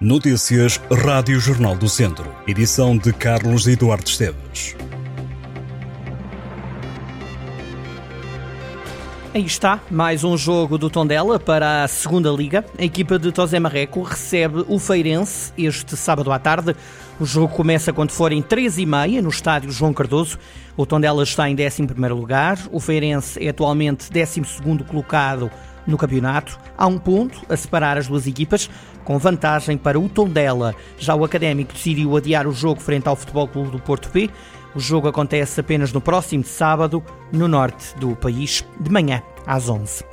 Notícias Rádio Jornal do Centro. Edição de Carlos Eduardo Esteves. Aí está, mais um jogo do Tondela para a segunda Liga. A equipa de Tosé Marreco recebe o Feirense este sábado à tarde. O jogo começa quando forem 3h30 no estádio João Cardoso. O Tondela está em 11 lugar. O Feirense é atualmente 12 colocado no campeonato. Há um ponto a separar as duas equipas, com vantagem para o Tondela. Já o Académico decidiu adiar o jogo frente ao Futebol Clube do Porto B. O jogo acontece apenas no próximo sábado, no norte do país, de manhã às 11.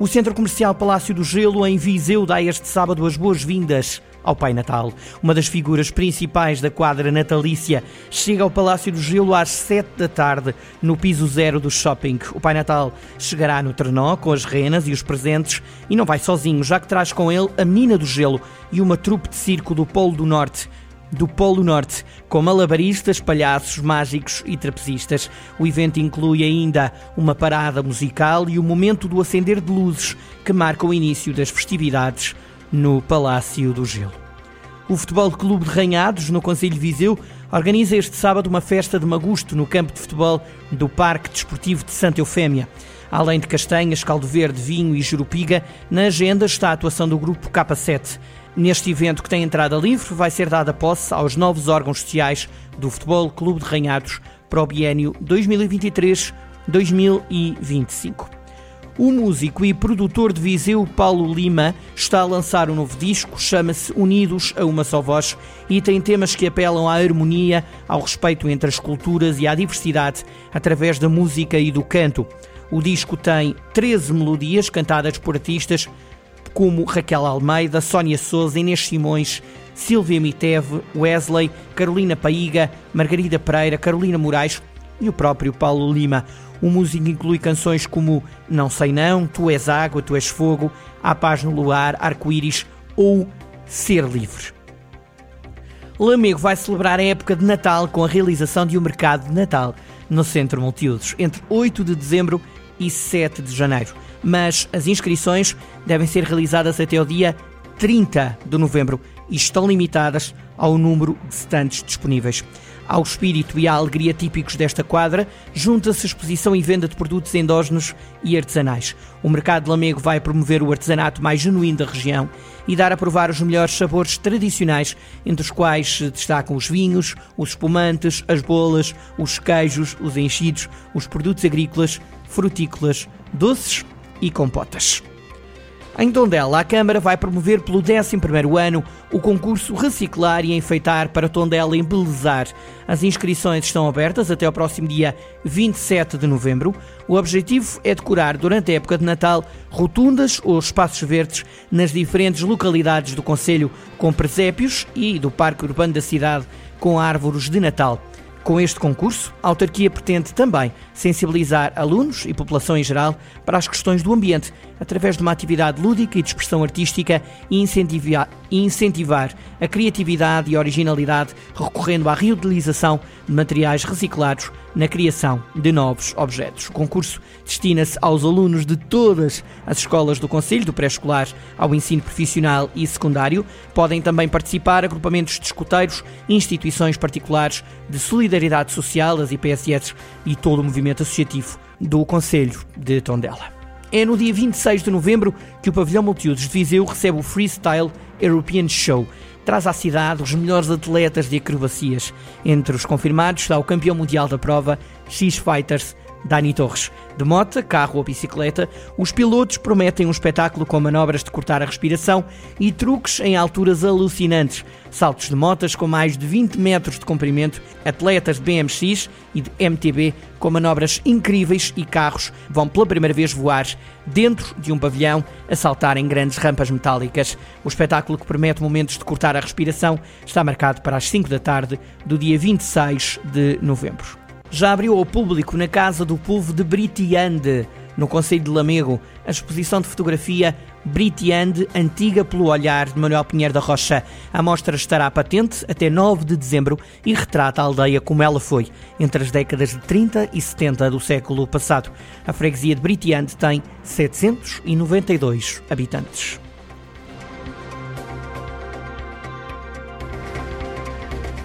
O Centro Comercial Palácio do Gelo, em Viseu, dá este sábado as boas-vindas ao Pai Natal. Uma das figuras principais da quadra natalícia chega ao Palácio do Gelo às 7 da tarde, no piso zero do shopping. O Pai Natal chegará no trenó com as renas e os presentes e não vai sozinho, já que traz com ele a Menina do Gelo e uma trupe de circo do Polo do Norte do Polo Norte, com malabaristas, palhaços mágicos e trapezistas. O evento inclui ainda uma parada musical e o momento do acender de luzes que marca o início das festividades no Palácio do Gelo. O Futebol Clube de Ranhados, no Conselho de Viseu, organiza este sábado uma festa de magusto no campo de futebol do Parque Desportivo de Santa Eufémia. Além de castanhas, caldo verde, vinho e jurupiga, na agenda está a atuação do grupo K7. Neste evento que tem entrada livre, vai ser dada posse aos novos órgãos sociais do Futebol Clube de Ranhados para o biênio 2023-2025. O músico e produtor de Viseu Paulo Lima está a lançar um novo disco, chama-se Unidos a uma só voz e tem temas que apelam à harmonia, ao respeito entre as culturas e à diversidade através da música e do canto. O disco tem 13 melodias cantadas por artistas como Raquel Almeida, Sónia Souza, Inês Simões, Silvia Miteve, Wesley, Carolina Paiga, Margarida Pereira, Carolina Moraes e o próprio Paulo Lima. O músico inclui canções como Não Sei Não, Tu És Água, Tu És Fogo, Há Paz no Luar, Arco-Íris ou Ser Livre. Lamego vai celebrar a época de Natal com a realização de um mercado de Natal no Centro Multiusos entre 8 de dezembro e 7 de janeiro. Mas as inscrições devem ser realizadas até o dia 30 de novembro e estão limitadas ao número de stands disponíveis. Ao espírito e à alegria típicos desta quadra, junta-se exposição e venda de produtos endógenos e artesanais. O Mercado de Lamego vai promover o artesanato mais genuíno da região e dar a provar os melhores sabores tradicionais, entre os quais se destacam os vinhos, os espumantes, as bolas, os queijos, os enchidos, os produtos agrícolas, frutícolas, doces e compotas. Em Tondela, a Câmara vai promover pelo 11º ano o concurso Reciclar e Enfeitar para Tondela Embelezar. As inscrições estão abertas até ao próximo dia 27 de novembro. O objetivo é decorar durante a época de Natal rotundas ou espaços verdes nas diferentes localidades do Conselho com presépios e do Parque Urbano da cidade com árvores de Natal. Com este concurso, a autarquia pretende também sensibilizar alunos e população em geral para as questões do ambiente, através de uma atividade lúdica e de expressão artística e incentivar, incentivar a criatividade e a originalidade, recorrendo à reutilização de materiais reciclados na criação de novos objetos. O concurso destina-se aos alunos de todas as escolas do Conselho, do pré-escolar ao ensino profissional e secundário. Podem também participar agrupamentos de escuteiros, instituições particulares de solidariedade social, as IPSS e todo o movimento associativo do Conselho de Tondela. É no dia 26 de novembro que o Pavilhão Multiusos de Viseu recebe o Freestyle European Show traz à cidade os melhores atletas de acrobacias. Entre os confirmados está o campeão mundial da prova, X-Fighters Dani Torres. De moto, carro ou bicicleta, os pilotos prometem um espetáculo com manobras de cortar a respiração e truques em alturas alucinantes. Saltos de motas com mais de 20 metros de comprimento, atletas de BMX e de MTB com manobras incríveis e carros vão pela primeira vez voar dentro de um pavilhão a saltar em grandes rampas metálicas. O espetáculo que promete momentos de cortar a respiração está marcado para as 5 da tarde do dia 26 de novembro já abriu ao público na Casa do Povo de Britiande, no Conselho de Lamego, a exposição de fotografia Britiande Antiga pelo Olhar de Manuel Pinheiro da Rocha. A mostra estará patente até 9 de dezembro e retrata a aldeia como ela foi entre as décadas de 30 e 70 do século passado. A freguesia de Britiande tem 792 habitantes.